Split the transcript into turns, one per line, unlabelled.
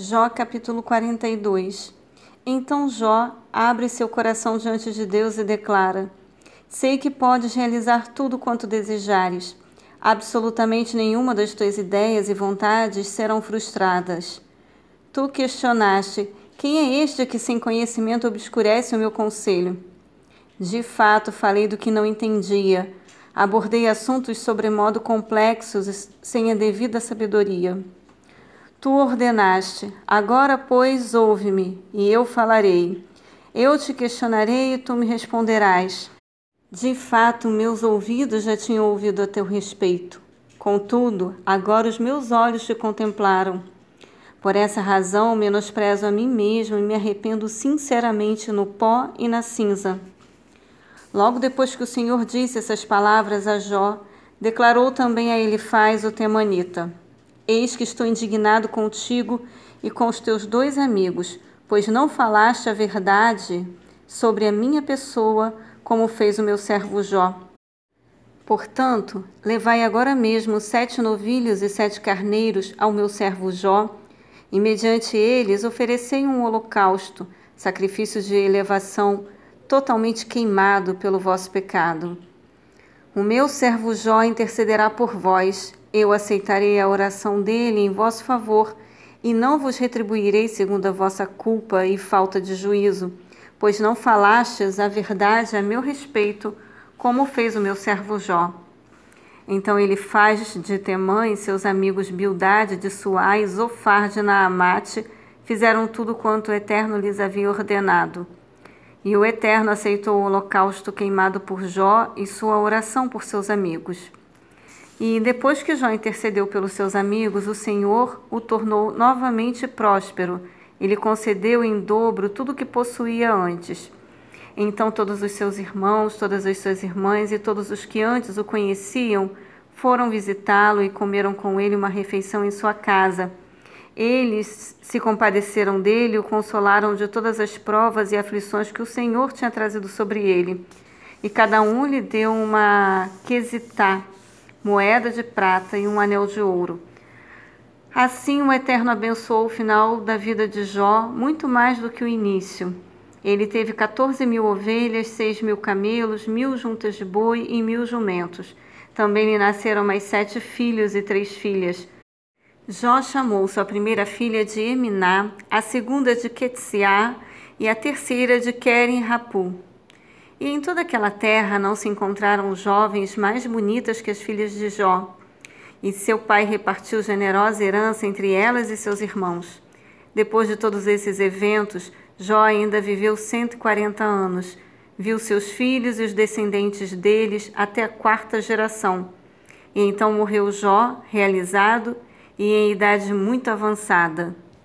Jó capítulo 42 Então Jó abre seu coração diante de Deus e declara: Sei que podes realizar tudo quanto desejares. Absolutamente nenhuma das tuas ideias e vontades serão frustradas. Tu questionaste: Quem é este que sem conhecimento obscurece o meu conselho? De fato, falei do que não entendia. Abordei assuntos sobremodo complexos sem a devida sabedoria. Tu ordenaste: Agora, pois, ouve-me, e eu falarei. Eu te questionarei e tu me responderás. De fato, meus ouvidos já tinham ouvido a teu respeito. Contudo, agora os meus olhos te contemplaram. Por essa razão, menosprezo a mim mesmo e me arrependo sinceramente no pó e na cinza. Logo depois que o Senhor disse essas palavras a Jó, declarou também a Elifaz o temanita. Eis que estou indignado contigo e com os teus dois amigos, pois não falaste a verdade sobre a minha pessoa, como fez o meu servo Jó. Portanto, levai agora mesmo sete novilhos e sete carneiros ao meu servo Jó, e mediante eles oferecei um holocausto, sacrifício de elevação, totalmente queimado pelo vosso pecado. O meu servo Jó intercederá por vós, eu aceitarei a oração dele em vosso favor e não vos retribuirei segundo a vossa culpa e falta de juízo, pois não falastes a verdade a meu respeito, como fez o meu servo Jó. Então ele faz de Temã e seus amigos Bildade de Suá e Zofar de Naamate fizeram tudo quanto o Eterno lhes havia ordenado. E o Eterno aceitou o holocausto queimado por Jó e sua oração por seus amigos. E depois que Jó intercedeu pelos seus amigos, o Senhor o tornou novamente próspero. Ele concedeu em dobro tudo o que possuía antes. Então todos os seus irmãos, todas as suas irmãs e todos os que antes o conheciam foram visitá-lo e comeram com ele uma refeição em sua casa. Eles se compadeceram dele o consolaram de todas as provas e aflições que o Senhor tinha trazido sobre ele. E cada um lhe deu uma quesitá, moeda de prata e um anel de ouro. Assim o Eterno abençoou o final da vida de Jó muito mais do que o início. Ele teve 14 mil ovelhas, seis mil camelos, mil juntas de boi e mil jumentos. Também lhe nasceram mais sete filhos e três filhas. Jó chamou sua primeira filha de Eminá, a segunda de Quetsiá e a terceira de Keren Rapu. E em toda aquela terra não se encontraram jovens mais bonitas que as filhas de Jó. E seu pai repartiu generosa herança entre elas e seus irmãos. Depois de todos esses eventos, Jó ainda viveu 140 anos. Viu seus filhos e os descendentes deles até a quarta geração. E então morreu Jó, realizado e em idade muito avançada.